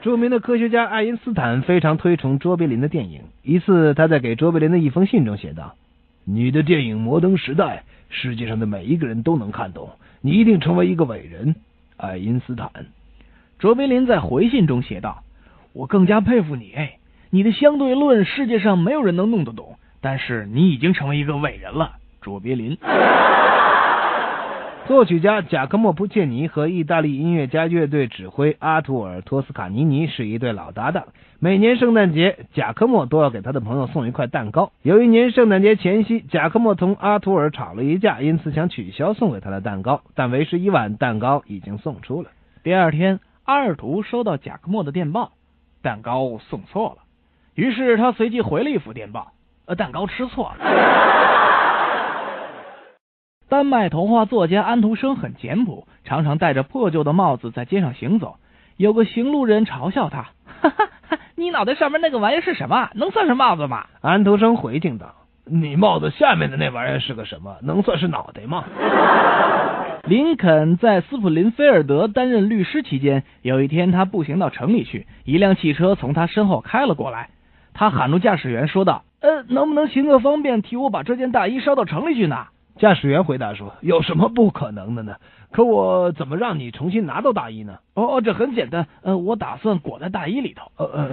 著名的科学家爱因斯坦非常推崇卓别林的电影。一次，他在给卓别林的一封信中写道：“你的电影《摩登时代》，世界上的每一个人都能看懂，你一定成为一个伟人。”爱因斯坦。卓别林在回信中写道：“我更加佩服你，你的相对论世界上没有人能弄得懂，但是你已经成为一个伟人了。”卓别林。作曲家贾科莫·普切尼和意大利音乐家乐队指挥阿图尔·托斯卡尼尼是一对老搭档。每年圣诞节，贾科莫都要给他的朋友送一块蛋糕。有一年圣诞节前夕，贾科莫同阿图尔吵了一架，因此想取消送给他的蛋糕，但为时已晚，蛋糕已经送出了。第二天，阿尔图收到贾科莫的电报，蛋糕送错了。于是他随即回了一幅电报：“呃，蛋糕吃错了。”丹麦童话作家安徒生很简朴，常常戴着破旧的帽子在街上行走。有个行路人嘲笑他：“哈哈，你脑袋上面那个玩意是什么？能算是帽子吗？”安徒生回敬道：“你帽子下面的那玩意是个什么？能算是脑袋吗？” 林肯在斯普林菲尔德担任律师期间，有一天他步行到城里去，一辆汽车从他身后开了过来。他喊住驾驶员说道：“呃，能不能行个方便，替我把这件大衣捎到城里去呢？”驾驶员回答说：“有什么不可能的呢？可我怎么让你重新拿到大衣呢？”“哦哦，这很简单，呃，我打算裹在大衣里头。”“呃呃。”